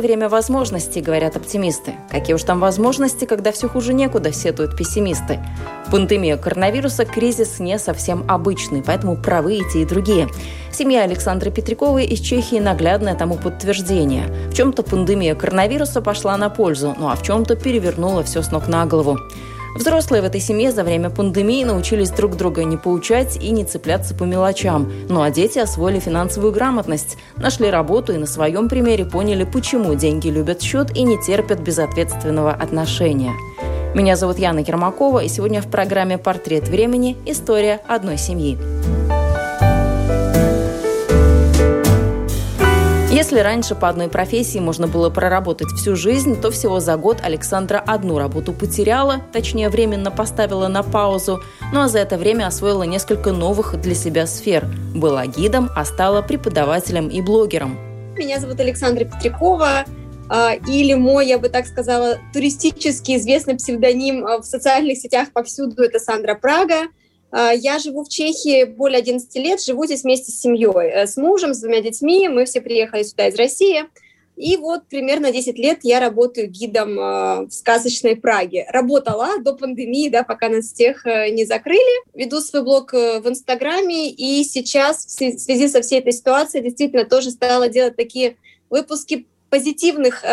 Время возможностей, говорят оптимисты. Какие уж там возможности, когда все хуже некуда, сетуют пессимисты. Пандемия коронавируса – кризис не совсем обычный, поэтому правы и и другие. Семья Александры Петряковой из Чехии – наглядное тому подтверждение. В чем-то пандемия коронавируса пошла на пользу, ну а в чем-то перевернула все с ног на голову. Взрослые в этой семье за время пандемии научились друг друга не поучать и не цепляться по мелочам. Ну а дети освоили финансовую грамотность, нашли работу и на своем примере поняли, почему деньги любят счет и не терпят безответственного отношения. Меня зовут Яна Ермакова, и сегодня в программе «Портрет времени. История одной семьи». Если раньше по одной профессии можно было проработать всю жизнь, то всего за год Александра одну работу потеряла, точнее временно поставила на паузу, ну а за это время освоила несколько новых для себя сфер. Была гидом, а стала преподавателем и блогером. Меня зовут Александра Петрякова, а, или мой, я бы так сказала, туристически известный псевдоним а, в социальных сетях повсюду – это Сандра Прага – я живу в Чехии более 11 лет, живу здесь вместе с семьей, э, с мужем, с двумя детьми. Мы все приехали сюда из России. И вот примерно 10 лет я работаю гидом э, в сказочной Праге. Работала до пандемии, да, пока нас всех э, не закрыли. Веду свой блог в Инстаграме, и сейчас в связи со всей этой ситуацией действительно тоже стала делать такие выпуски позитивных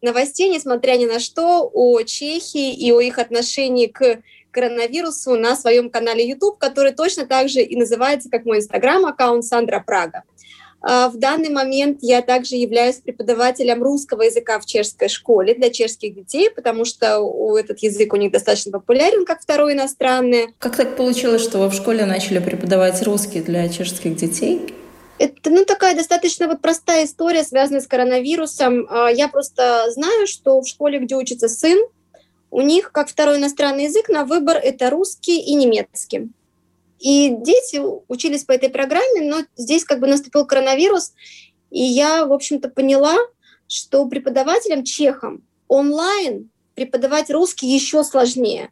новостей, несмотря ни на что, о Чехии и о их отношении к коронавирусу на своем канале YouTube, который точно так же и называется, как мой инстаграм-аккаунт Сандра Прага. А, в данный момент я также являюсь преподавателем русского языка в чешской школе для чешских детей, потому что этот язык у них достаточно популярен, как второй иностранный. Как так получилось, что вы в школе начали преподавать русский для чешских детей? Это ну, такая достаточно вот простая история, связанная с коронавирусом. А, я просто знаю, что в школе, где учится сын, у них как второй иностранный язык на выбор это русский и немецкий. И дети учились по этой программе, но здесь как бы наступил коронавирус, и я, в общем-то, поняла, что преподавателям чехам онлайн преподавать русский еще сложнее.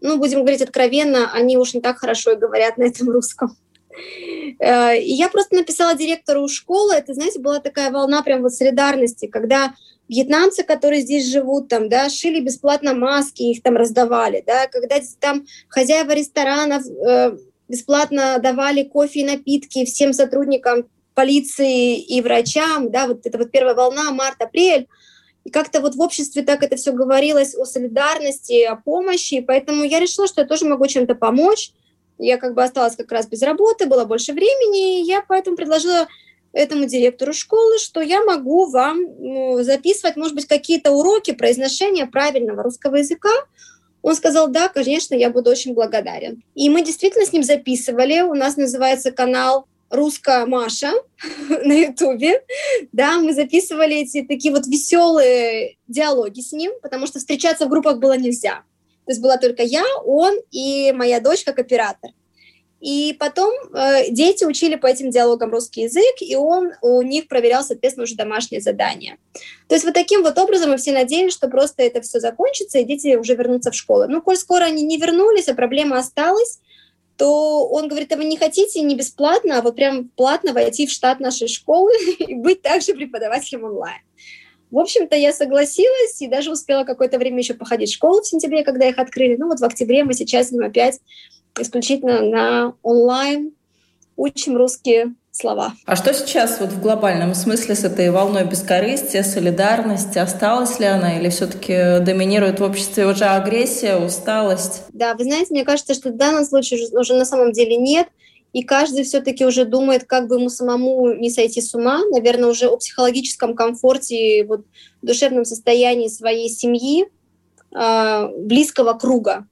Ну, будем говорить откровенно, они уж не так хорошо и говорят на этом русском. Э, и я просто написала директору школы, это, знаете, была такая волна прям вот солидарности, когда вьетнамцы, которые здесь живут, там, да, шили бесплатно маски, их там раздавали, да, когда там хозяева ресторанов э, бесплатно давали кофе и напитки всем сотрудникам полиции и врачам, да, вот это вот первая волна, март-апрель, и как-то вот в обществе так это все говорилось о солидарности, о помощи, поэтому я решила, что я тоже могу чем-то помочь. Я как бы осталась как раз без работы, было больше времени, и я поэтому предложила этому директору школы, что я могу вам ну, записывать, может быть, какие-то уроки произношения правильного русского языка. Он сказал, да, конечно, я буду очень благодарен. И мы действительно с ним записывали. У нас называется канал «Русская Маша» на Ютубе. Да, мы записывали эти такие вот веселые диалоги с ним, потому что встречаться в группах было нельзя. То есть была только я, он и моя дочь как оператор. И потом э, дети учили по этим диалогам русский язык, и он у них проверял, соответственно, уже домашние задания. То есть вот таким вот образом мы все надеялись, что просто это все закончится, и дети уже вернутся в школу. Ну, коль скоро они не вернулись, а проблема осталась, то он говорит, а вы не хотите не бесплатно, а вот прям платно войти в штат нашей школы и быть также преподавателем онлайн. В общем-то, я согласилась и даже успела какое-то время еще походить в школу в сентябре, когда их открыли. Ну вот в октябре мы сейчас с ним опять исключительно на онлайн учим русские слова. А что сейчас вот в глобальном смысле с этой волной бескорыстия, солидарности? Осталась ли она или все-таки доминирует в обществе уже агрессия, усталость? Да, вы знаете, мне кажется, что в данном случае уже на самом деле нет. И каждый все-таки уже думает, как бы ему самому не сойти с ума. Наверное, уже о психологическом комфорте, вот, душевном состоянии своей семьи, э, близкого круга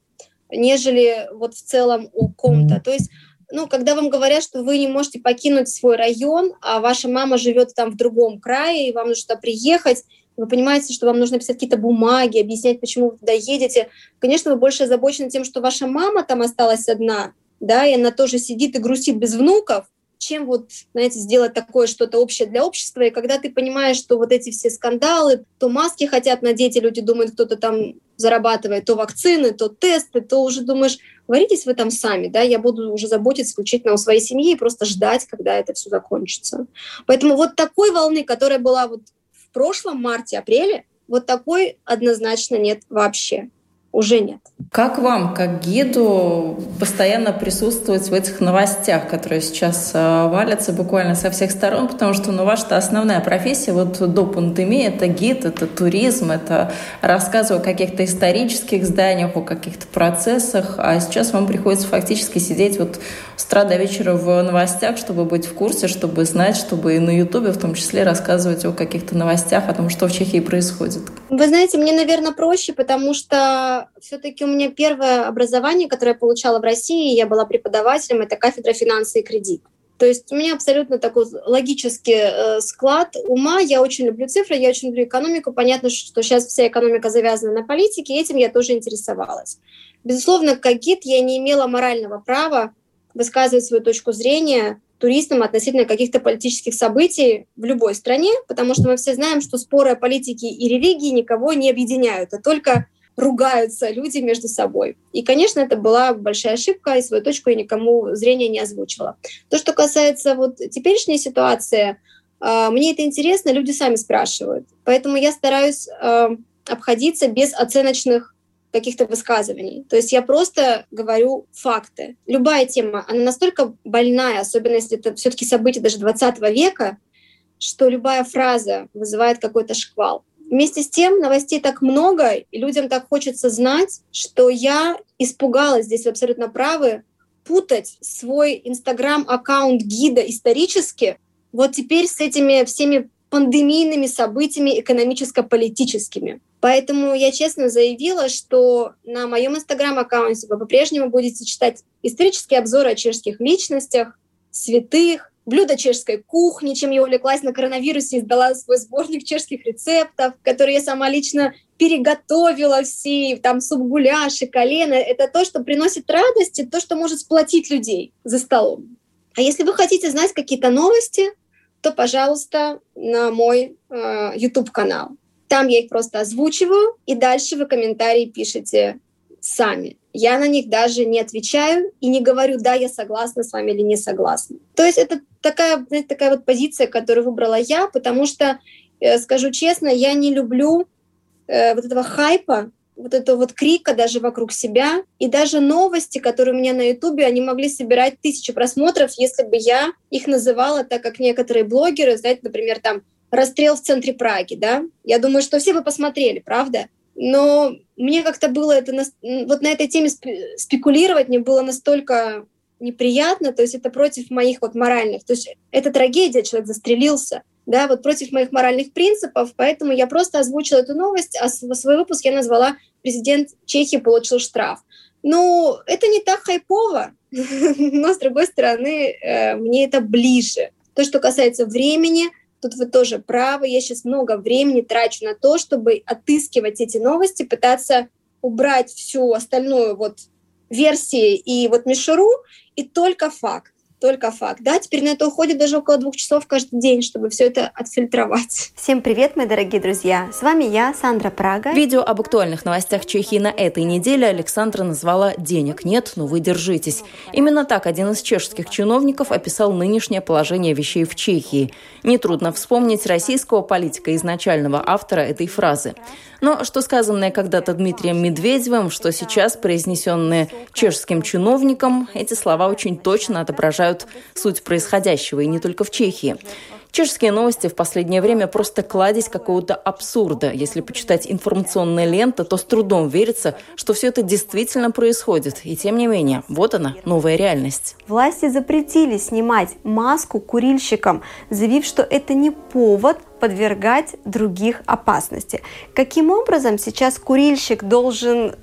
нежели вот в целом у ком-то. То есть ну, когда вам говорят, что вы не можете покинуть свой район, а ваша мама живет там в другом крае, и вам нужно туда приехать, вы понимаете, что вам нужно писать какие-то бумаги, объяснять, почему вы туда едете. Конечно, вы больше озабочены тем, что ваша мама там осталась одна, да, и она тоже сидит и грустит без внуков, чем вот, знаете, сделать такое что-то общее для общества. И когда ты понимаешь, что вот эти все скандалы, то маски хотят надеть, и люди думают, кто-то там зарабатывает, то вакцины, то тесты, то уже думаешь, варитесь вы там сами, да, я буду уже заботиться исключительно о своей семье и просто ждать, когда это все закончится. Поэтому вот такой волны, которая была вот в прошлом марте-апреле, вот такой однозначно нет вообще уже нет. Как вам, как гиду, постоянно присутствовать в этих новостях, которые сейчас э, валятся буквально со всех сторон, потому что ну, ваша основная профессия вот до пандемии — это гид, это туризм, это рассказы о каких-то исторических зданиях, о каких-то процессах, а сейчас вам приходится фактически сидеть вот с утра до вечера в новостях, чтобы быть в курсе, чтобы знать, чтобы и на Ютубе в том числе рассказывать о каких-то новостях, о том, что в Чехии происходит. Вы знаете, мне, наверное, проще, потому что все-таки у меня первое образование, которое я получала в России, я была преподавателем, это кафедра финансы и кредит. То есть у меня абсолютно такой логический э, склад ума. Я очень люблю цифры, я очень люблю экономику. Понятно, что сейчас вся экономика завязана на политике, и этим я тоже интересовалась. Безусловно, как гид я не имела морального права высказывать свою точку зрения туристам относительно каких-то политических событий в любой стране, потому что мы все знаем, что споры о политике и религии никого не объединяют, а только ругаются люди между собой. И, конечно, это была большая ошибка, и свою точку я никому зрения не озвучила. То, что касается вот теперешней ситуации, а, мне это интересно, люди сами спрашивают. Поэтому я стараюсь а, обходиться без оценочных каких-то высказываний. То есть я просто говорю факты. Любая тема, она настолько больная, особенно если это все-таки событие даже 20 века, что любая фраза вызывает какой-то шквал. Вместе с тем новостей так много, и людям так хочется знать, что я испугалась, здесь вы абсолютно правы, путать свой инстаграм-аккаунт гида исторически вот теперь с этими всеми пандемийными событиями экономическо-политическими. Поэтому я честно заявила, что на моем инстаграм-аккаунте вы по-прежнему будете читать исторические обзоры о чешских личностях, святых, блюдо чешской кухни, чем я увлеклась на коронавирусе, издала свой сборник чешских рецептов, который я сама лично переготовила все, там суп-гуляши, колено. Это то, что приносит радость, и то, что может сплотить людей за столом. А если вы хотите знать какие-то новости, то, пожалуйста, на мой э, YouTube-канал. Там я их просто озвучиваю, и дальше вы комментарии пишете сами. Я на них даже не отвечаю и не говорю, да, я согласна с вами или не согласна. То есть это такая, знаете, такая вот позиция, которую выбрала я, потому что, э, скажу честно, я не люблю э, вот этого хайпа, вот этого вот крика даже вокруг себя. И даже новости, которые у меня на Ютубе, они могли собирать тысячи просмотров, если бы я их называла так, как некоторые блогеры, знаете, например, там «Расстрел в центре Праги», да? Я думаю, что все бы посмотрели, правда? Но мне как-то было это, вот на этой теме спекулировать мне было настолько неприятно, то есть это против моих вот моральных, то есть это трагедия, человек застрелился, да, вот против моих моральных принципов, поэтому я просто озвучила эту новость, а свой выпуск я назвала «Президент Чехии получил штраф». Ну, это не так хайпово, но, с другой стороны, э, мне это ближе. То, что касается времени, Тут вы тоже правы. Я сейчас много времени трачу на то, чтобы отыскивать эти новости, пытаться убрать всю остальную вот версии и вот мишуру, и только факт только факт. Да, теперь на это уходит даже около двух часов каждый день, чтобы все это отфильтровать. Всем привет, мои дорогие друзья! С вами я, Сандра Прага. Видео об актуальных новостях Чехии на этой неделе Александра назвала «Денег нет, но вы держитесь». Именно так один из чешских чиновников описал нынешнее положение вещей в Чехии. Нетрудно вспомнить российского политика, изначального автора этой фразы. Но что сказанное когда-то Дмитрием Медведевым, что сейчас произнесенные чешским чиновником, эти слова очень точно отображают суть происходящего, и не только в Чехии. Чешские новости в последнее время просто кладезь какого-то абсурда. Если почитать информационные ленты, то с трудом верится, что все это действительно происходит. И тем не менее, вот она, новая реальность. Власти запретили снимать маску курильщикам, заявив, что это не повод подвергать других опасности. Каким образом сейчас курильщик должен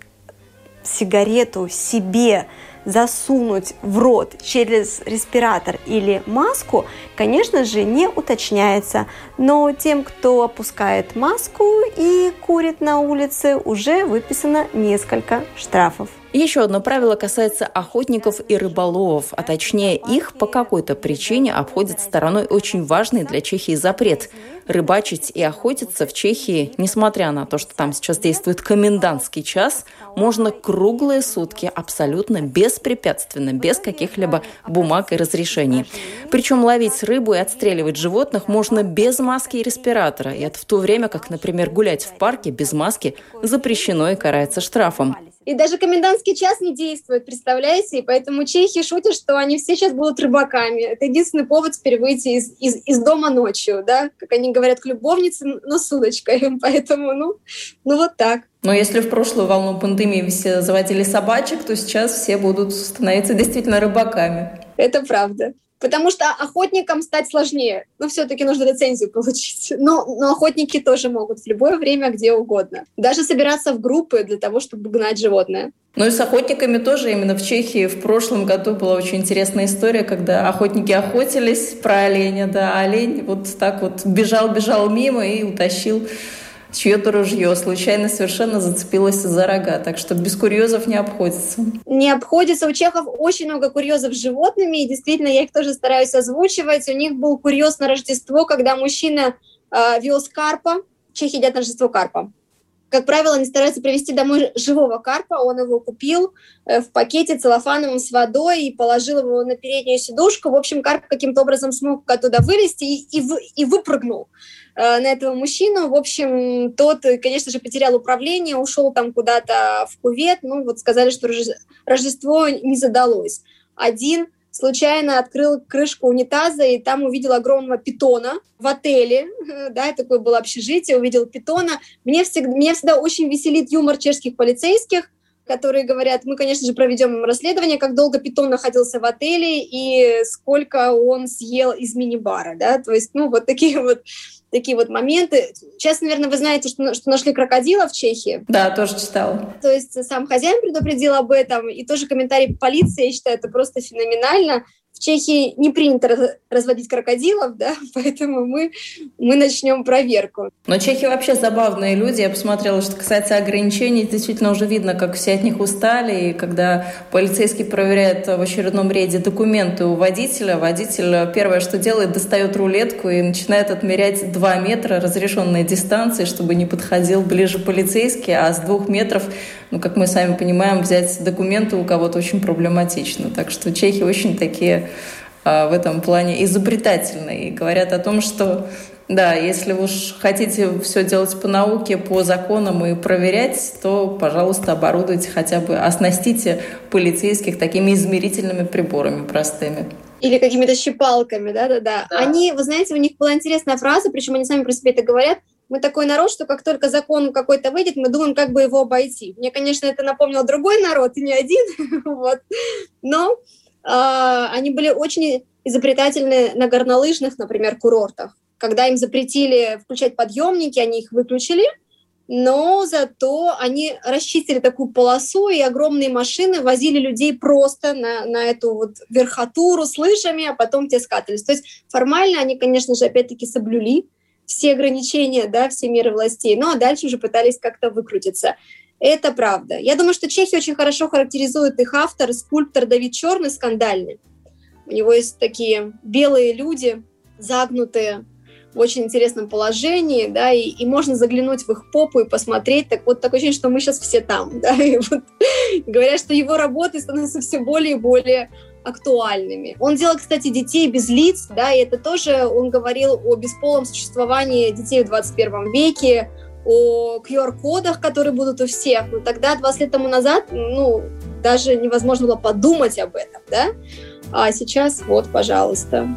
сигарету себе засунуть в рот через респиратор или маску, конечно же, не уточняется. Но тем, кто опускает маску и курит на улице, уже выписано несколько штрафов. Еще одно правило касается охотников и рыболовов, а точнее их по какой-то причине обходит стороной очень важный для Чехии запрет. Рыбачить и охотиться в Чехии, несмотря на то, что там сейчас действует комендантский час, можно круглые сутки абсолютно беспрепятственно, без каких-либо бумаг и разрешений. Причем ловить рыбу и отстреливать животных можно без маски и респиратора. И это в то время, как, например, гулять в парке без маски запрещено и карается штрафом. И даже комендантский час не действует, представляете? И поэтому чехи шутят, что они все сейчас будут рыбаками. Это единственный повод теперь выйти из, из, из дома ночью, да? Как они говорят, к любовнице, но с удочкой. Поэтому, ну, ну вот так. Но если в прошлую волну пандемии все заводили собачек, то сейчас все будут становиться действительно рыбаками. Это правда. Потому что охотникам стать сложнее. Но все-таки нужно лицензию получить. Но, но охотники тоже могут в любое время, где угодно. Даже собираться в группы для того, чтобы гнать животное. Ну и с охотниками тоже именно в Чехии в прошлом году была очень интересная история, когда охотники охотились про оленя, да, а олень вот так вот бежал-бежал мимо и утащил чье-то ружье случайно совершенно зацепилось за рога. Так что без курьезов не обходится. Не обходится. У чехов очень много курьезов с животными, и действительно я их тоже стараюсь озвучивать. У них был курьез на Рождество, когда мужчина э, вез карпа. Чехи едят на Рождество карпа. Как правило, они стараются привезти домой живого карпа. Он его купил э, в пакете целлофановом с водой и положил его на переднюю сидушку. В общем, карп каким-то образом смог оттуда вылезти и, и, и выпрыгнул. Э, на этого мужчину. В общем, тот, конечно же, потерял управление, ушел там куда-то в кувет. Ну, вот сказали, что Рождество не задалось. Один случайно открыл крышку унитаза и там увидел огромного питона в отеле, да, такое было общежитие, увидел питона. Мне всегда, меня всегда очень веселит юмор чешских полицейских, которые говорят, мы, конечно же, проведем расследование, как долго питон находился в отеле и сколько он съел из мини-бара, да, то есть, ну, вот такие вот такие вот моменты. Сейчас, наверное, вы знаете, что, что нашли крокодила в Чехии. Да, тоже читала. То есть сам хозяин предупредил об этом, и тоже комментарий полиции, я считаю, это просто феноменально. Чехии не принято разводить крокодилов, да, поэтому мы, мы начнем проверку. Но чехи вообще забавные люди. Я посмотрела, что касается ограничений, действительно уже видно, как все от них устали. И когда полицейский проверяет в очередном рейде документы у водителя, водитель первое, что делает, достает рулетку и начинает отмерять 2 метра разрешенной дистанции, чтобы не подходил ближе полицейский, а с двух метров ну, как мы сами понимаем, взять документы у кого-то очень проблематично. Так что чехи очень такие а, в этом плане изобретательные и говорят о том, что да, если уж хотите все делать по науке, по законам и проверять, то, пожалуйста, оборудуйте хотя бы, оснастите полицейских такими измерительными приборами простыми. Или какими-то щипалками, да-да-да. Они, вы знаете, у них была интересная фраза, причем они сами про себя это говорят – мы такой народ, что как только закон какой-то выйдет, мы думаем, как бы его обойти. Мне, конечно, это напомнило другой народ, и не один, вот. но э, они были очень изобретательны на горнолыжных, например, курортах. Когда им запретили включать подъемники, они их выключили, но зато они расчистили такую полосу, и огромные машины возили людей просто на, на эту вот верхотуру с лыжами, а потом те скатывались. То есть формально они, конечно же, опять-таки соблюли все ограничения, да, все меры властей, ну а дальше уже пытались как-то выкрутиться. Это правда. Я думаю, что Чехи очень хорошо характеризует их автор, скульптор Давид Черный, скандальный. У него есть такие белые люди, загнутые, в очень интересном положении, да, и, и можно заглянуть в их попу и посмотреть, так вот такое ощущение, что мы сейчас все там, да, и вот говорят, что его работы становятся все более и более актуальными. Он делал, кстати, детей без лиц, да, и это тоже он говорил о бесполом существовании детей в 21 веке, о QR-кодах, которые будут у всех. Но тогда, 20 лет тому назад, ну, даже невозможно было подумать об этом, да? А сейчас вот, пожалуйста.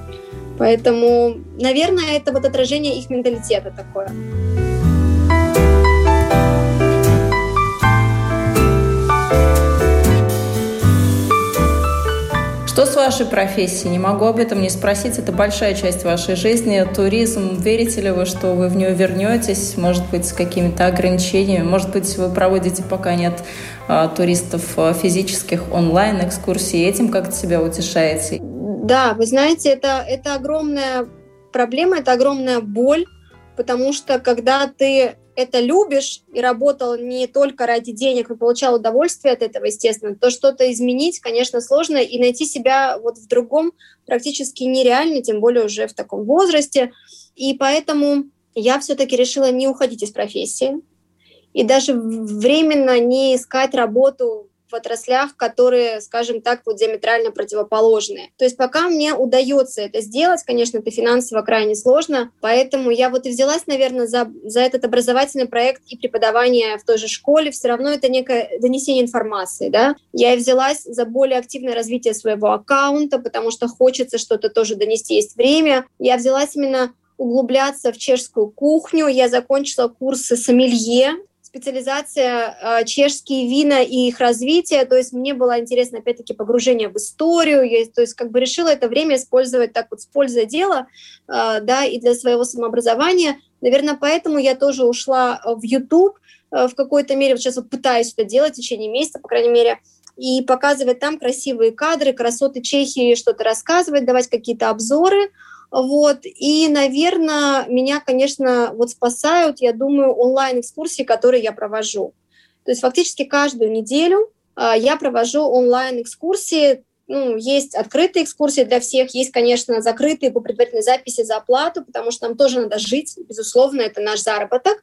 Поэтому, наверное, это вот отражение их менталитета такое. Что с вашей профессией? Не могу об этом не спросить. Это большая часть вашей жизни. Туризм. Верите ли вы, что вы в нее вернетесь? Может быть, с какими-то ограничениями? Может быть, вы проводите пока нет а, туристов а, физических онлайн-экскурсий? Этим как-то себя утешаете? Да, вы знаете, это, это огромная проблема, это огромная боль, потому что когда ты это любишь и работал не только ради денег, но получал удовольствие от этого, естественно, то что-то изменить, конечно, сложно, и найти себя вот в другом практически нереально, тем более уже в таком возрасте. И поэтому я все-таки решила не уходить из профессии и даже временно не искать работу в отраслях, которые, скажем так, вот диаметрально противоположные. То есть пока мне удается это сделать, конечно, это финансово крайне сложно, поэтому я вот и взялась, наверное, за, за этот образовательный проект и преподавание в той же школе, все равно это некое донесение информации, да. Я и взялась за более активное развитие своего аккаунта, потому что хочется что-то тоже донести, есть время. Я взялась именно углубляться в чешскую кухню. Я закончила курсы сомелье, специализация э, чешские вина и их развитие. То есть мне было интересно, опять-таки, погружение в историю. Я, то есть как бы решила это время использовать так вот с пользой дела, э, да, и для своего самообразования. Наверное, поэтому я тоже ушла в YouTube в какой-то мере. Вот сейчас вот пытаюсь это делать в течение месяца, по крайней мере, и показывать там красивые кадры, красоты Чехии, что-то рассказывать, давать какие-то обзоры – вот. И, наверное, меня, конечно, вот спасают, я думаю, онлайн-экскурсии, которые я провожу. То есть фактически каждую неделю э, я провожу онлайн-экскурсии. Ну, есть открытые экскурсии для всех, есть, конечно, закрытые по предварительной записи за оплату, потому что нам тоже надо жить, безусловно, это наш заработок.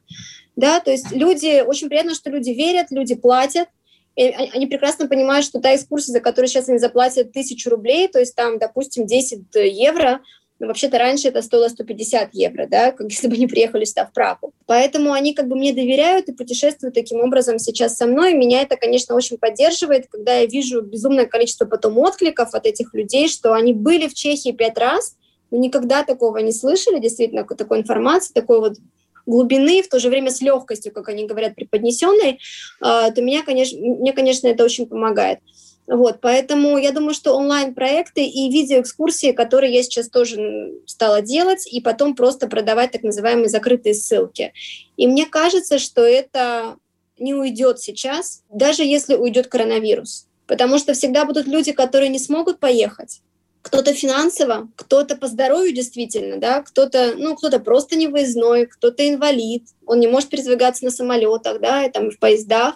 Да, то есть люди, очень приятно, что люди верят, люди платят, они прекрасно понимают, что та экскурсия, за которую сейчас они заплатят тысячу рублей, то есть там, допустим, 10 евро, но вообще-то раньше это стоило 150 евро, да, как если бы они приехали сюда в Прагу. Поэтому они как бы мне доверяют и путешествуют таким образом сейчас со мной. Меня это, конечно, очень поддерживает, когда я вижу безумное количество потом откликов от этих людей, что они были в Чехии пять раз, но никогда такого не слышали, действительно, такой информации, такой вот глубины, в то же время с легкостью, как они говорят, преподнесенной, а, то меня, конечно, мне, конечно, это очень помогает. Вот, поэтому я думаю, что онлайн-проекты и видеоэкскурсии, которые я сейчас тоже стала делать, и потом просто продавать так называемые закрытые ссылки. И мне кажется, что это не уйдет сейчас, даже если уйдет коронавирус. Потому что всегда будут люди, которые не смогут поехать. Кто-то финансово, кто-то по здоровью действительно, да, кто-то, ну, кто-то просто не выездной, кто-то инвалид, он не может передвигаться на самолетах, да, и там в поездах.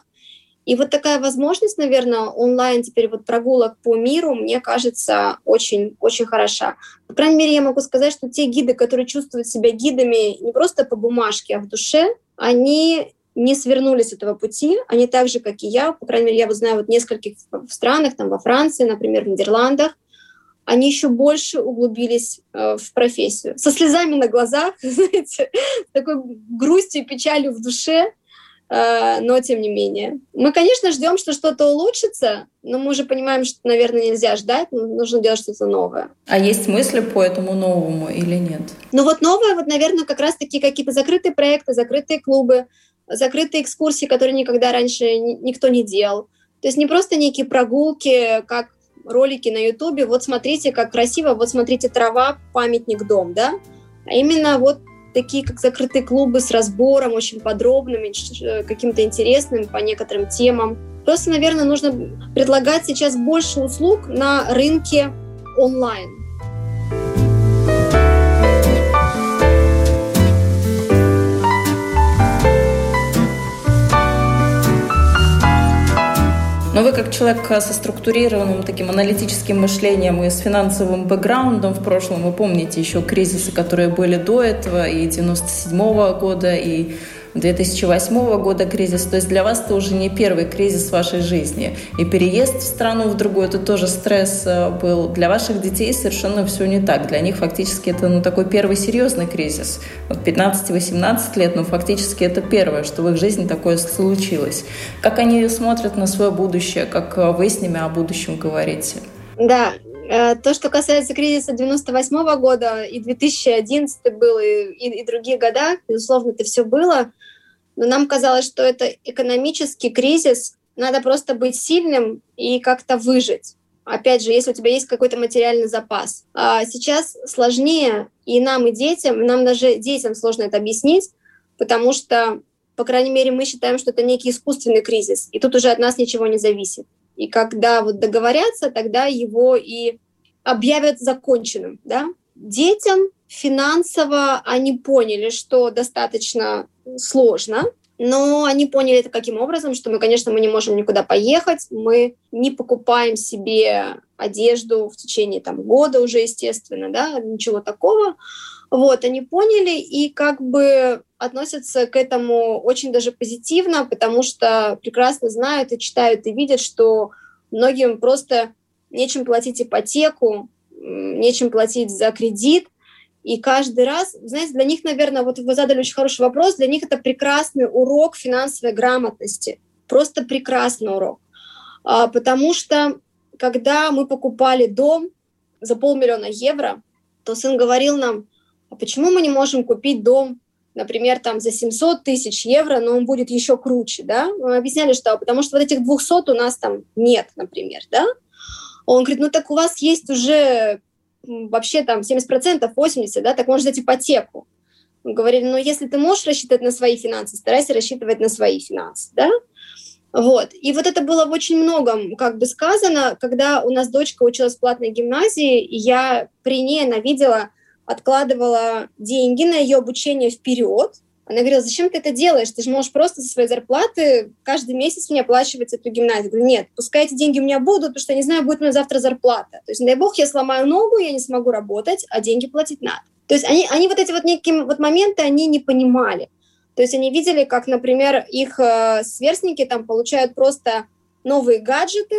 И вот такая возможность, наверное, онлайн теперь вот прогулок по миру, мне кажется, очень-очень хороша. По крайней мере, я могу сказать, что те гиды, которые чувствуют себя гидами не просто по бумажке, а в душе, они не свернули с этого пути, они так же, как и я, по крайней мере, я вот знаю вот нескольких странах, там во Франции, например, в Нидерландах, они еще больше углубились э, в профессию. Со слезами на глазах, знаете, такой грустью и печалью в душе, но тем не менее. Мы, конечно, ждем, что что-то улучшится, но мы уже понимаем, что, наверное, нельзя ждать, нужно делать что-то новое. А есть мысли по этому новому или нет? Ну вот новое, вот, наверное, как раз-таки какие-то закрытые проекты, закрытые клубы, закрытые экскурсии, которые никогда раньше никто не делал. То есть не просто некие прогулки, как ролики на Ютубе, вот смотрите, как красиво, вот смотрите, трава, памятник, дом, да? А именно вот такие как закрытые клубы с разбором очень подробным, э, каким-то интересным по некоторым темам. Просто, наверное, нужно предлагать сейчас больше услуг на рынке онлайн. Но вы как человек со структурированным таким аналитическим мышлением и с финансовым бэкграундом в прошлом, вы помните еще кризисы, которые были до этого, и 97 -го года, и 2008 года кризис. То есть для вас это уже не первый кризис в вашей жизни. И переезд в страну в другую, это тоже стресс э, был. Для ваших детей совершенно все не так. Для них фактически это ну, такой первый серьезный кризис. Вот 15-18 лет, но фактически это первое, что в их жизни такое случилось. Как они смотрят на свое будущее, как э, вы с ними о будущем говорите? Да, э, то, что касается кризиса 98 года и 2011 был, и, и, и другие года, безусловно, это все было но нам казалось, что это экономический кризис, надо просто быть сильным и как-то выжить. Опять же, если у тебя есть какой-то материальный запас. А сейчас сложнее и нам, и детям, нам даже детям сложно это объяснить, потому что, по крайней мере, мы считаем, что это некий искусственный кризис, и тут уже от нас ничего не зависит. И когда вот договорятся, тогда его и объявят законченным. Да? Детям финансово они поняли, что достаточно сложно, но они поняли это каким образом, что мы, конечно, мы не можем никуда поехать, мы не покупаем себе одежду в течение там, года уже, естественно, да, ничего такого. Вот, они поняли и как бы относятся к этому очень даже позитивно, потому что прекрасно знают и читают и видят, что многим просто нечем платить ипотеку, нечем платить за кредит, и каждый раз, знаете, для них, наверное, вот вы задали очень хороший вопрос, для них это прекрасный урок финансовой грамотности, просто прекрасный урок. А, потому что когда мы покупали дом за полмиллиона евро, то сын говорил нам, а почему мы не можем купить дом, например, там за 700 тысяч евро, но он будет еще круче, да? Мы объясняли, что потому что вот этих 200 у нас там нет, например, да? Он говорит, ну так у вас есть уже вообще там 70%, 80%, да, так можно взять ипотеку. Мы говорили, ну, если ты можешь рассчитывать на свои финансы, старайся рассчитывать на свои финансы, да. Вот. И вот это было в очень многом как бы сказано, когда у нас дочка училась в платной гимназии, и я при ней она видела, откладывала деньги на ее обучение вперед, она говорила, зачем ты это делаешь? Ты же можешь просто со своей зарплаты каждый месяц мне оплачивать эту гимназию. Я говорю, нет, пускай эти деньги у меня будут, потому что я не знаю, будет у меня завтра зарплата. То есть, дай бог, я сломаю ногу, я не смогу работать, а деньги платить надо. То есть они, они вот эти вот некие вот моменты, они не понимали. То есть они видели, как, например, их э, сверстники там получают просто новые гаджеты,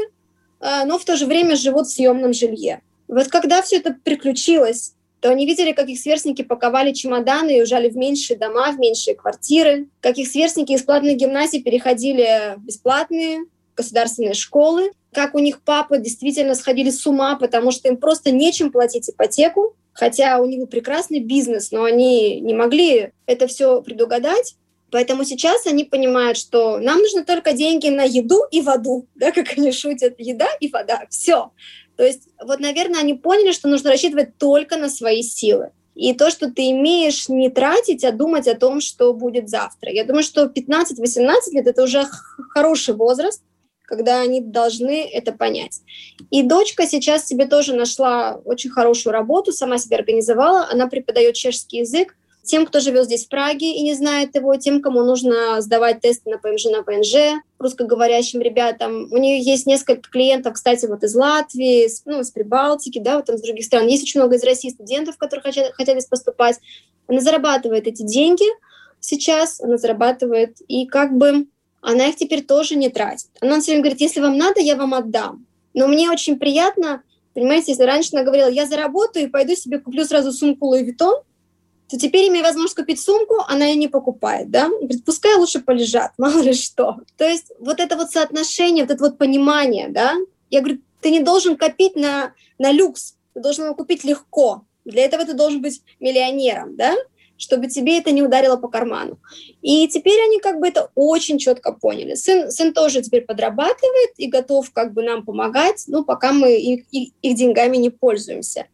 э, но в то же время живут в съемном жилье. Вот когда все это приключилось, то они видели, как их сверстники паковали чемоданы и уезжали в меньшие дома, в меньшие квартиры, как их сверстники из платных гимназий переходили в бесплатные государственные школы, как у них папы действительно сходили с ума, потому что им просто нечем платить ипотеку, хотя у был прекрасный бизнес, но они не могли это все предугадать. Поэтому сейчас они понимают, что нам нужны только деньги на еду и воду, да, как они шутят, еда и вода, все. То есть вот, наверное, они поняли, что нужно рассчитывать только на свои силы. И то, что ты имеешь не тратить, а думать о том, что будет завтра. Я думаю, что 15-18 лет – это уже хороший возраст, когда они должны это понять. И дочка сейчас себе тоже нашла очень хорошую работу, сама себя организовала. Она преподает чешский язык, тем, кто живет здесь в Праге и не знает его, тем, кому нужно сдавать тесты на ПМЖ, на ПНЖ, русскоговорящим ребятам. У нее есть несколько клиентов, кстати, вот из Латвии, ну, из Прибалтики, да, вот там из других стран. Есть очень много из России студентов, которые хотят, хотят здесь поступать. Она зарабатывает эти деньги сейчас, она зарабатывает, и как бы она их теперь тоже не тратит. Она все время говорит, если вам надо, я вам отдам. Но мне очень приятно, понимаете, если раньше она говорила, я заработаю и пойду себе куплю сразу сумку Louis Vuitton, то теперь, имея возможность купить сумку, она ее не покупает, да? Говорит, пускай лучше полежат, мало ли что. То есть вот это вот соотношение, вот это вот понимание, да? Я говорю, ты не должен копить на, на люкс, ты должен его купить легко. Для этого ты должен быть миллионером, да? чтобы тебе это не ударило по карману. И теперь они как бы это очень четко поняли. Сын, сын тоже теперь подрабатывает и готов как бы нам помогать, ну, пока мы их, их, деньгами не пользуемся.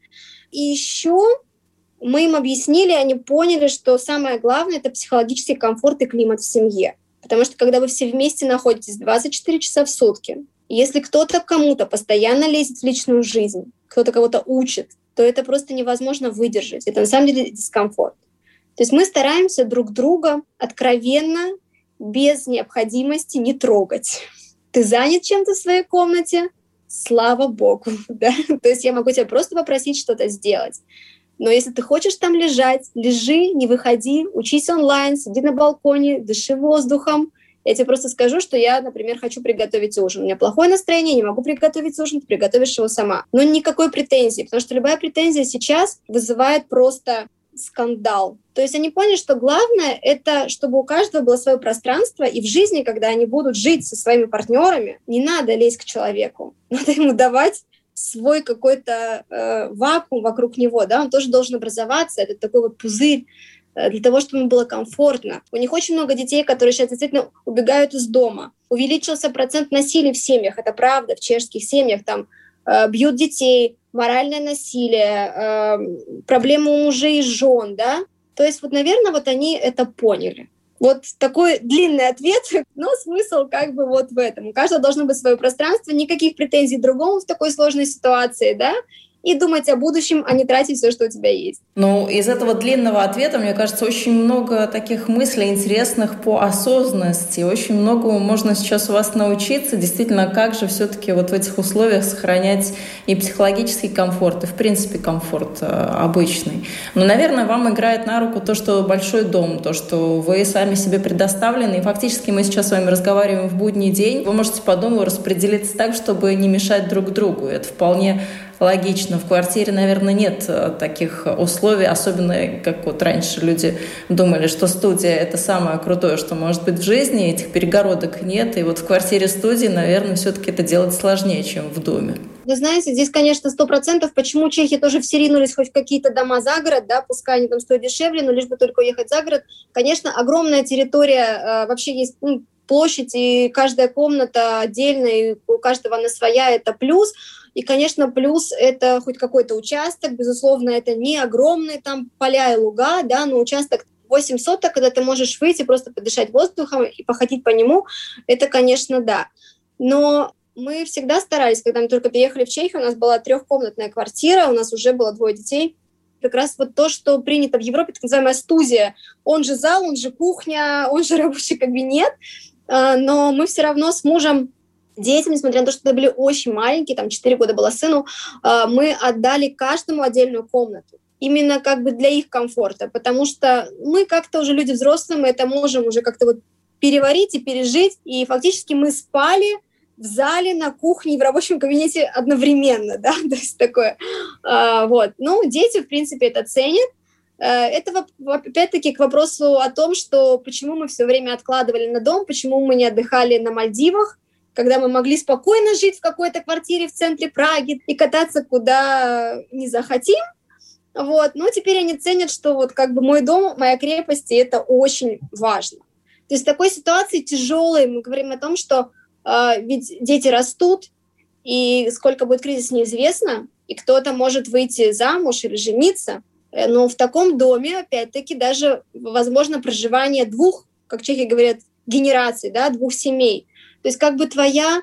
И еще мы им объяснили, они поняли, что самое главное – это психологический комфорт и климат в семье. Потому что когда вы все вместе находитесь 24 часа в сутки, если кто-то кому-то постоянно лезет в личную жизнь, кто-то кого-то учит, то это просто невозможно выдержать. Это на самом деле дискомфорт. То есть мы стараемся друг друга откровенно, без необходимости не трогать. Ты занят чем-то в своей комнате? Слава богу, да? То есть я могу тебя просто попросить что-то сделать. Но если ты хочешь там лежать, лежи, не выходи, учись онлайн, сиди на балконе, дыши воздухом. Я тебе просто скажу, что я, например, хочу приготовить ужин. У меня плохое настроение, не могу приготовить ужин, ты приготовишь его сама. Но никакой претензии, потому что любая претензия сейчас вызывает просто скандал. То есть они поняли, что главное это, чтобы у каждого было свое пространство, и в жизни, когда они будут жить со своими партнерами, не надо лезть к человеку, надо ему давать свой какой-то э, вакуум вокруг него, да, он тоже должен образоваться, это такой вот пузырь э, для того, чтобы ему было комфортно. У них очень много детей, которые сейчас действительно убегают из дома. Увеличился процент насилия в семьях, это правда, в чешских семьях там э, бьют детей, моральное насилие, э, проблемы у мужей и жен, да. То есть вот, наверное, вот они это поняли. Вот такой длинный ответ, но смысл как бы вот в этом. У каждого должно быть свое пространство, никаких претензий другому в такой сложной ситуации, да, и думать о будущем, а не тратить все, что у тебя есть. Ну, из этого длинного ответа, мне кажется, очень много таких мыслей интересных по осознанности. Очень многому можно сейчас у вас научиться. Действительно, как же все-таки вот в этих условиях сохранять и психологический комфорт, и, в принципе, комфорт э, обычный. Но, наверное, вам играет на руку то, что большой дом, то, что вы сами себе предоставлены. И фактически мы сейчас с вами разговариваем в будний день. Вы можете по дому распределиться так, чтобы не мешать друг другу. Это вполне логично. В квартире, наверное, нет э, таких условий, особенно как вот раньше люди думали, что студия — это самое крутое, что может быть в жизни, этих перегородок нет, и вот в квартире-студии, наверное, все-таки это делать сложнее, чем в доме. Вы знаете, здесь, конечно, сто процентов, почему чехи тоже все ринулись хоть в какие-то дома за город, да, пускай они там стоят дешевле, но лишь бы только уехать за город. Конечно, огромная территория, э, вообще есть ну, площадь, и каждая комната отдельная, и у каждого она своя, это плюс. И, конечно, плюс это хоть какой-то участок, безусловно, это не огромные там поля и луга, да, но участок 8 соток, когда ты можешь выйти, просто подышать воздухом и походить по нему, это, конечно, да. Но мы всегда старались, когда мы только переехали в Чехию, у нас была трехкомнатная квартира, у нас уже было двое детей, как раз вот то, что принято в Европе, так называемая студия. Он же зал, он же кухня, он же рабочий кабинет, а, но мы все равно с мужем детям, несмотря на то, что это были очень маленькие, там 4 года было сыну, а, мы отдали каждому отдельную комнату. Именно как бы для их комфорта, потому что мы как-то уже люди взрослые, мы это можем уже как-то вот переварить и пережить, и фактически мы спали в зале, на кухне и в рабочем кабинете одновременно, да, то есть такое, а, вот. Ну, дети, в принципе, это ценят, э, это опять-таки к вопросу о том, что почему мы все время откладывали на дом, почему мы не отдыхали на Мальдивах, когда мы могли спокойно жить в какой-то квартире в центре Праги и кататься куда не захотим. Вот. Но теперь они ценят, что вот как бы мой дом, моя крепость, и это очень важно. То есть в такой ситуации тяжелой мы говорим о том, что э, ведь дети растут, и сколько будет кризис, неизвестно, и кто-то может выйти замуж или жениться. Э, но в таком доме, опять-таки, даже возможно проживание двух, как чехи говорят, генераций, да, двух семей. То есть как бы твоя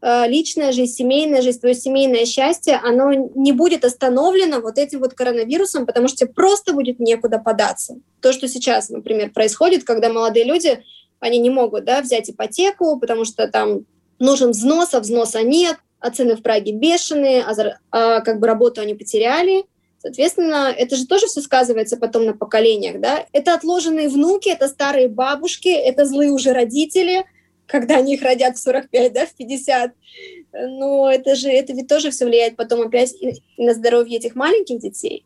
э, личная жизнь, семейная жизнь, твое семейное счастье, оно не будет остановлено вот этим вот коронавирусом, потому что тебе просто будет некуда податься. То, что сейчас, например, происходит, когда молодые люди, они не могут да, взять ипотеку, потому что там нужен взнос, а взноса нет, а цены в Праге бешеные, а, а как бы работу они потеряли. Соответственно, это же тоже все сказывается потом на поколениях, да. Это отложенные внуки, это старые бабушки, это злые уже родители, когда они их родят в 45, да, в 50. Но это же, это ведь тоже все влияет потом опять и на здоровье этих маленьких детей.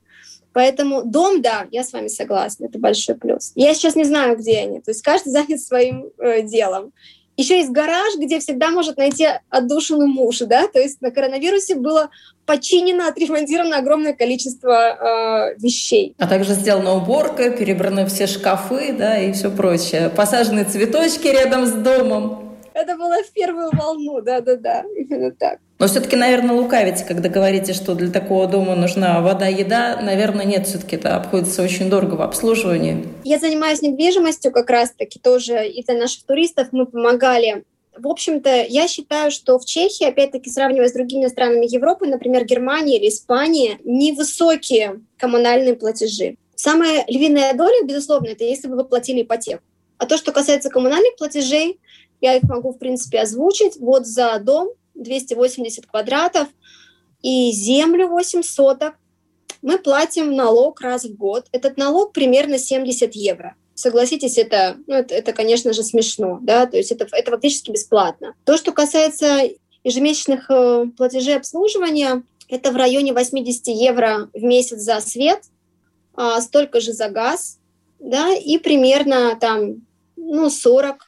Поэтому дом, да, я с вами согласна, это большой плюс. Я сейчас не знаю, где они, то есть каждый занят своим э, делом. Еще есть гараж, где всегда может найти отдушину муж, да, то есть на коронавирусе было починено, отремонтировано огромное количество э, вещей. А также сделана уборка, перебраны все шкафы, да, и все прочее. Посажены цветочки рядом с домом. Это было в первую волну, да-да-да, именно так. Но все-таки, наверное, лукавите, когда говорите, что для такого дома нужна вода, еда. Наверное, нет, все-таки это обходится очень дорого в обслуживании. Я занимаюсь недвижимостью как раз-таки тоже и для наших туристов. Мы помогали в общем-то, я считаю, что в Чехии, опять-таки, сравнивая с другими странами Европы, например, Германия или Испания, невысокие коммунальные платежи. Самая львиная доля, безусловно, это если бы вы платили ипотеку. А то, что касается коммунальных платежей, я их могу, в принципе, озвучить. Вот за дом 280 квадратов и землю 8 соток. Мы платим налог раз в год. Этот налог примерно 70 евро. Согласитесь, это, ну, это, это, конечно же, смешно, да, то есть это, это фактически бесплатно. То, что касается ежемесячных э, платежей обслуживания, это в районе 80 евро в месяц за свет, а, столько же за газ, да, и примерно там, ну, 40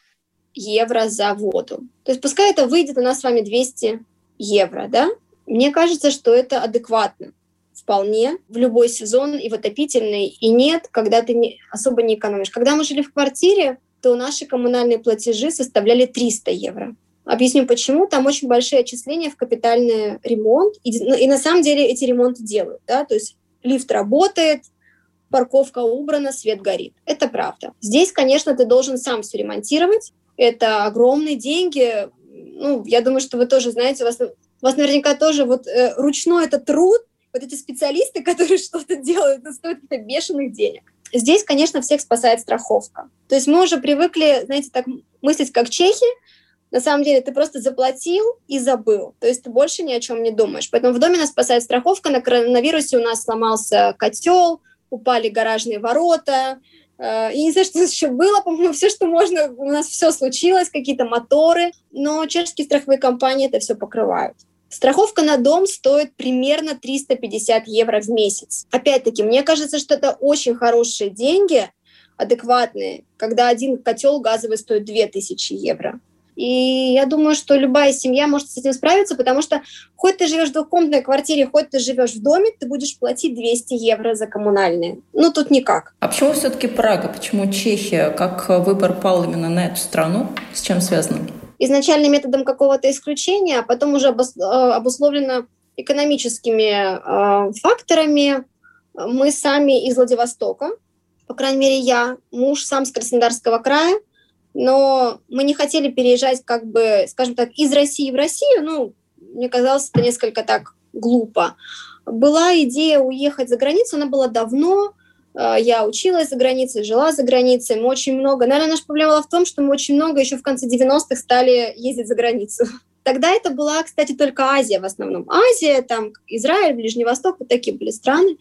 евро за воду. То есть пускай это выйдет у нас с вами 200 евро, да? Мне кажется, что это адекватно вполне в любой сезон, и в отопительный, и нет, когда ты не, особо не экономишь. Когда мы жили в квартире, то наши коммунальные платежи составляли 300 евро. Объясню почему. Там очень большие отчисления в капитальный ремонт. И, ну, и на самом деле эти ремонты делают. Да? То есть лифт работает, парковка убрана, свет горит. Это правда. Здесь, конечно, ты должен сам все ремонтировать. Это огромные деньги. Ну, я думаю, что вы тоже знаете, у вас, у вас наверняка тоже вот э, ручной это труд. Вот эти специалисты, которые что-то делают, это стоит это бешеных денег. Здесь, конечно, всех спасает страховка. То есть мы уже привыкли, знаете, так мыслить, как чехи. На самом деле ты просто заплатил и забыл. То есть ты больше ни о чем не думаешь. Поэтому в доме нас спасает страховка. На коронавирусе у нас сломался котел, упали гаражные ворота. Э, и не знаю, что еще было, по-моему, все, что можно, у нас все случилось, какие-то моторы. Но чешские страховые компании это все покрывают. Страховка на дом стоит примерно 350 евро в месяц. Опять-таки, мне кажется, что это очень хорошие деньги, адекватные, когда один котел газовый стоит 2000 евро. И я думаю, что любая семья может с этим справиться, потому что хоть ты живешь в двухкомнатной квартире, хоть ты живешь в доме, ты будешь платить 200 евро за коммунальные. Ну, тут никак. А почему все-таки Прага? Почему Чехия? Как выбор пал именно на эту страну? С чем связано? изначально методом какого-то исключения, а потом уже э, обусловлено экономическими э, факторами. Мы сами из Владивостока, по крайней мере, я, муж сам с Краснодарского края, но мы не хотели переезжать, как бы, скажем так, из России в Россию. Ну, мне казалось, это несколько так глупо. Была идея уехать за границу, она была давно, а, я училась за границей, жила за границей. Мы очень много... Наверное, наша проблема была в том, что мы очень много еще в конце 90-х стали ездить за границу. Тогда это была, кстати, только Азия в основном. Азия, там Израиль, Ближний Восток, вот такие были страны.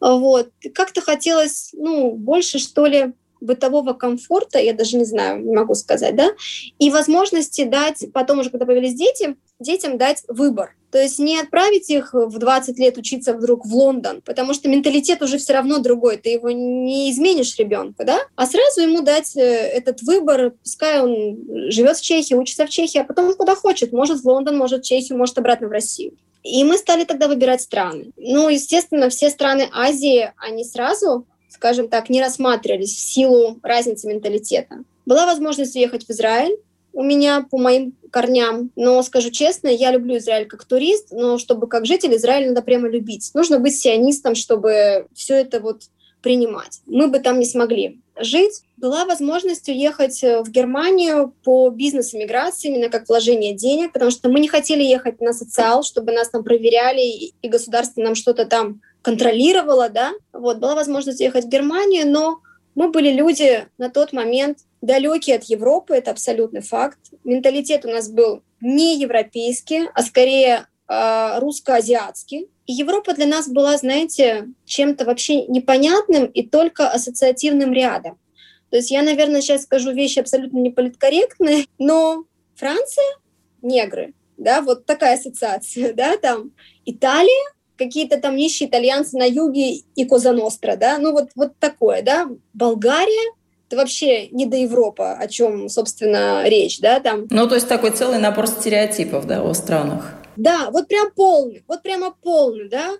Вот. Как-то хотелось, ну, больше, что ли, бытового комфорта, я даже не знаю, не могу сказать, да, и возможности дать, потом уже, когда появились дети, детям дать выбор. То есть не отправить их в 20 лет учиться вдруг в Лондон, потому что менталитет уже все равно другой, ты его не изменишь ребенку, да? А сразу ему дать э, этот выбор, пускай он живет в Чехии, учится в Чехии, а потом куда хочет, может в Лондон, может в Чехию, может обратно в Россию. И мы стали тогда выбирать страны. Ну, естественно, все страны Азии, они сразу, скажем так, не рассматривались в силу разницы менталитета. Была возможность уехать в Израиль, у меня по моим корням. Но скажу честно, я люблю Израиль как турист, но чтобы как житель Израиль надо прямо любить. Нужно быть сионистом, чтобы все это вот принимать. Мы бы там не смогли жить. Была возможность уехать в Германию по бизнес-иммиграции, именно как вложение денег, потому что мы не хотели ехать на социал, чтобы нас там проверяли, и государство нам что-то там контролировало, да. Вот, была возможность уехать в Германию, но мы были люди на тот момент далекие от Европы, это абсолютный факт. Менталитет у нас был не европейский, а скорее э, русско-азиатский. И Европа для нас была, знаете, чем-то вообще непонятным и только ассоциативным рядом. То есть я, наверное, сейчас скажу вещи абсолютно неполиткорректные, но Франция — негры, да, вот такая ассоциация, да, там Италия какие-то там нищие итальянцы на юге и Козаностра, да, ну вот, вот такое, да. Болгария это вообще не до Европы, о чем, собственно, речь, да, там. Ну, то есть такой целый набор стереотипов, да, о странах. Да, вот прям полный, вот прямо полный, да.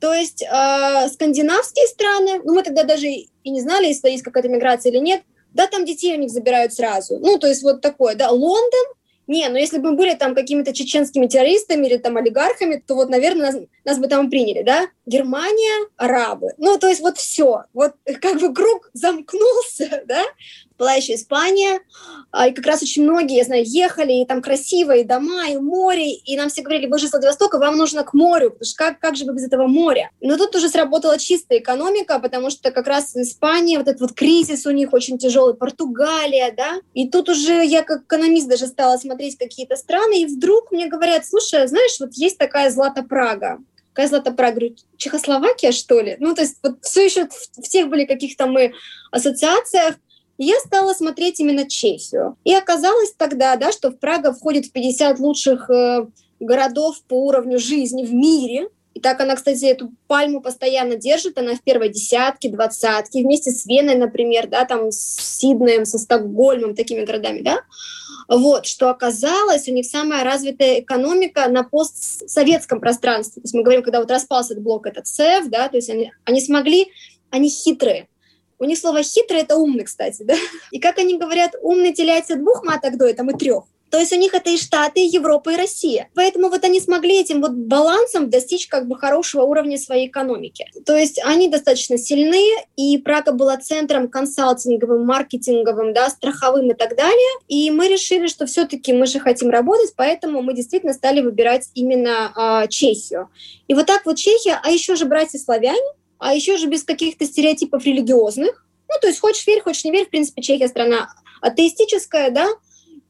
То есть э, скандинавские страны, ну, мы тогда даже и не знали, если есть какая-то миграция или нет, да, там детей у них забирают сразу. Ну, то есть вот такое, да. Лондон, не, ну если бы мы были там какими-то чеченскими террористами или там олигархами, то вот, наверное, нас, бы там приняли, да? Германия, арабы. Ну, то есть вот все. Вот как бы круг замкнулся, да? была еще Испания, а, и как раз очень многие, я знаю, ехали, и там красивые дома, и море, и нам все говорили, вы же с Владивостока, вам нужно к морю, потому что как, как же вы без этого моря? Но тут уже сработала чистая экономика, потому что как раз Испания, вот этот вот кризис у них очень тяжелый, Португалия, да, и тут уже я как экономист даже стала смотреть какие-то страны, и вдруг мне говорят, слушай, знаешь, вот есть такая Злата Прага, какая Злата Прага? Чехословакия, что ли? Ну, то есть вот все еще в, в тех были каких-то мы ассоциациях, я стала смотреть именно Чехию. И оказалось тогда, да, что в Прага входит в 50 лучших э, городов по уровню жизни в мире. И так она, кстати, эту пальму постоянно держит, она в первой десятке, двадцатке, вместе с Веной, например, да, там с Сиднеем, со Стокгольмом, такими городами, да. Вот, что оказалось, у них самая развитая экономика на постсоветском пространстве. То есть мы говорим, когда вот распался этот блок, этот СЭФ, да, то есть они, они смогли, они хитрые, у них слово «хитрый» — это умный, кстати, да? И как они говорят, умный теряется двух маток до, там и трех. То есть у них это и Штаты, и Европа, и Россия. Поэтому вот они смогли этим вот балансом достичь как бы хорошего уровня своей экономики. То есть они достаточно сильны, и Прага была центром консалтинговым, маркетинговым, да, страховым и так далее. И мы решили, что все-таки мы же хотим работать, поэтому мы действительно стали выбирать именно э, Чехию. И вот так вот Чехия, а еще же братья-славяне, а еще же без каких-то стереотипов религиозных. Ну, то есть хочешь верь, хочешь не верь, в принципе, Чехия страна атеистическая, да,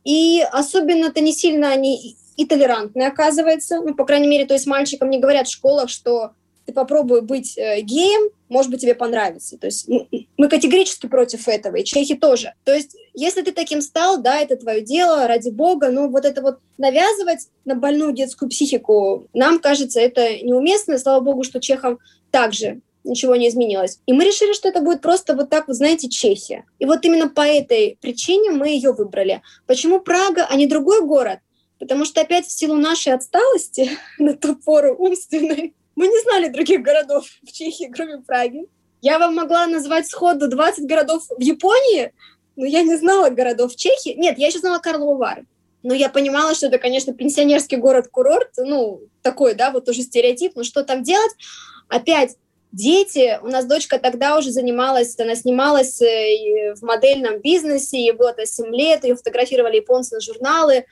и особенно-то не сильно они и толерантны, оказывается. Ну, по крайней мере, то есть мальчикам не говорят в школах, что ты попробуй быть э, геем, может быть, тебе понравится. То есть мы категорически против этого, и чехи тоже. То есть если ты таким стал, да, это твое дело, ради бога, но вот это вот навязывать на больную детскую психику, нам кажется, это неуместно. Слава богу, что чехам также ничего не изменилось. И мы решили, что это будет просто вот так, вот знаете, Чехия. И вот именно по этой причине мы ее выбрали. Почему Прага, а не другой город? Потому что опять в силу нашей отсталости на ту пору умственной, мы не знали других городов в Чехии, кроме Праги. Я вам могла назвать сходу 20 городов в Японии, но я не знала городов в Чехии. Нет, я еще знала Карлову. Но я понимала, что это, конечно, пенсионерский город-курорт, ну, такой, да, вот уже стереотип, но что там делать? Опять дети. У нас дочка тогда уже занималась, она снималась э, в модельном бизнесе, ей было 7 лет, ее фотографировали японцы на журналы,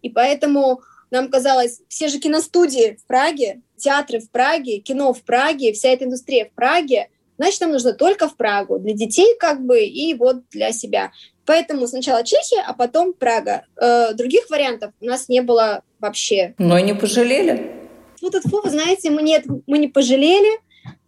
и поэтому нам казалось, все же киностудии в Праге, театры в Праге, кино в Праге, вся эта индустрия в Праге, значит, нам нужно только в Прагу, для детей как бы и вот для себя. Поэтому сначала Чехия, а потом Прага. Э, других вариантов у нас не было вообще. Но и не пожалели. Вот это, вы знаете, мы, нет, мы не пожалели,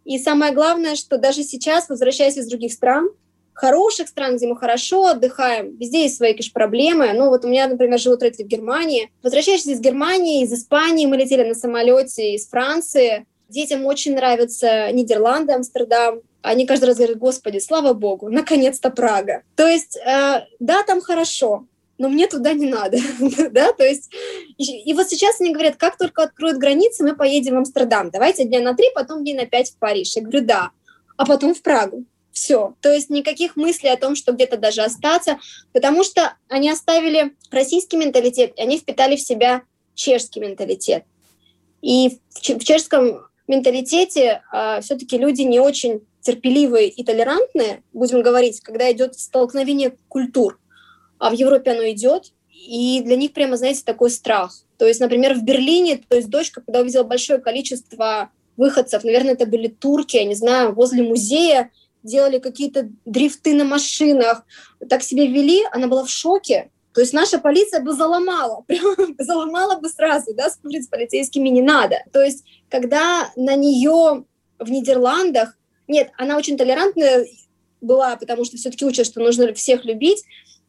и самое главное, что даже сейчас, возвращаясь из других стран, хороших стран, где мы хорошо отдыхаем, везде есть свои, конечно, проблемы. Ну, вот у меня, например, живут родители в Германии. Возвращаясь из Германии, из Испании, мы летели на самолете из Франции. Детям очень нравятся Нидерланды, Амстердам. Они каждый раз говорят, господи, слава богу, наконец-то Прага. То есть, э, да, там хорошо, но мне туда не надо, да, то есть, и, и вот сейчас они говорят, как только откроют границы, мы поедем в Амстердам, давайте дня на три, потом дня на пять в Париж. Я говорю, да, а потом в Прагу. Все. То есть никаких мыслей о том, что где-то даже остаться, потому что они оставили российский менталитет, и они впитали в себя чешский менталитет. И в, в чешском менталитете э, а, все-таки люди не очень терпеливые и толерантные, будем говорить, когда идет столкновение культур а в Европе оно идет, и для них прямо, знаете, такой страх. То есть, например, в Берлине, то есть дочка, когда увидела большое количество выходцев, наверное, это были турки, я не знаю, возле музея, делали какие-то дрифты на машинах, так себя вели, она была в шоке. То есть наша полиция бы заломала, прям заломала бы сразу, да, спорить с полицейскими не надо. То есть когда на нее в Нидерландах, нет, она очень толерантная была, потому что все-таки учат, что нужно всех любить,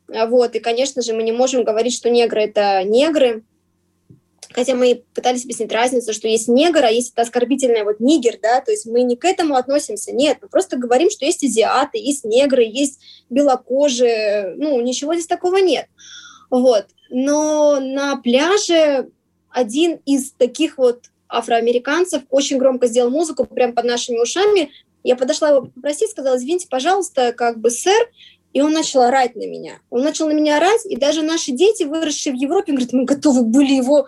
вот, и, конечно же, мы не можем говорить, что негры — это негры, хотя мы пытались объяснить разницу, что есть негр, а есть это оскорбительное вот нигер, да, то есть мы не к этому относимся, нет, мы просто говорим, что есть азиаты, есть негры, есть белокожие, ну, ничего здесь такого нет. Вот, но на пляже один из таких вот афроамериканцев очень громко сделал музыку прямо под нашими ушами, я подошла его попросить, сказала, извините, пожалуйста, как бы, сэр, и он начал орать на меня. Он начал на меня орать, и даже наши дети, выросшие в Европе, говорят, мы готовы были его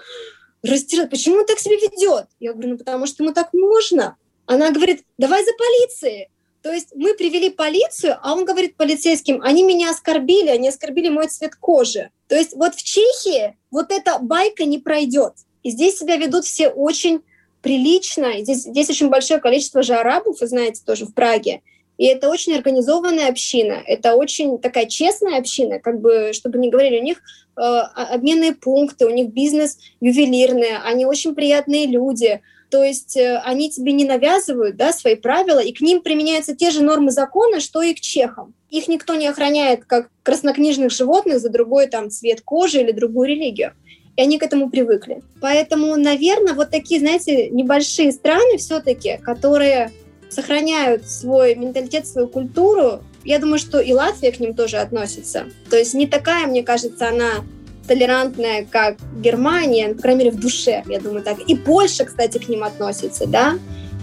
растерять. Почему он так себя ведет? Я говорю, ну потому что ему так можно. Она говорит, давай за полицией. То есть мы привели полицию, а он говорит полицейским, они меня оскорбили, они оскорбили мой цвет кожи. То есть вот в Чехии вот эта байка не пройдет. И здесь себя ведут все очень прилично. Здесь, здесь очень большое количество же арабов, вы знаете, тоже в Праге. И это очень организованная община, это очень такая честная община, как бы, чтобы не говорили, у них э, обменные пункты, у них бизнес ювелирный, они очень приятные люди, то есть э, они тебе не навязывают да, свои правила, и к ним применяются те же нормы закона, что и к чехам. Их никто не охраняет как краснокнижных животных за другой там цвет кожи или другую религию. И они к этому привыкли. Поэтому, наверное, вот такие, знаете, небольшие страны все-таки, которые сохраняют свой менталитет, свою культуру. Я думаю, что и Латвия к ним тоже относится. То есть не такая, мне кажется, она толерантная, как Германия, по крайней мере, в душе, я думаю так. И Польша, кстати, к ним относится, да,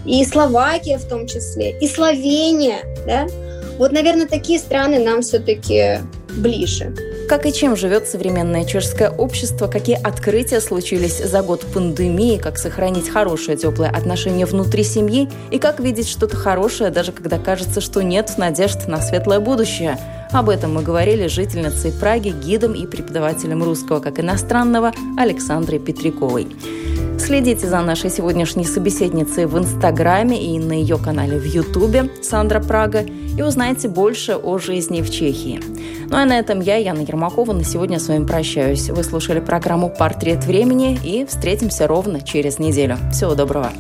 и Словакия в том числе, и Словения, да. Вот, наверное, такие страны нам все-таки ближе. Как и чем живет современное чешское общество, какие открытия случились за год пандемии, как сохранить хорошее теплое отношение внутри семьи и как видеть что-то хорошее, даже когда кажется, что нет надежд на светлое будущее. Об этом мы говорили жительницей Праги, гидом и преподавателем русского как иностранного Александрой Петряковой. Следите за нашей сегодняшней собеседницей в Инстаграме и на ее канале в Ютубе Сандра Прага и узнайте больше о жизни в Чехии. Ну а на этом я, Яна Ермакова, на сегодня с вами прощаюсь. Вы слушали программу «Портрет времени» и встретимся ровно через неделю. Всего доброго.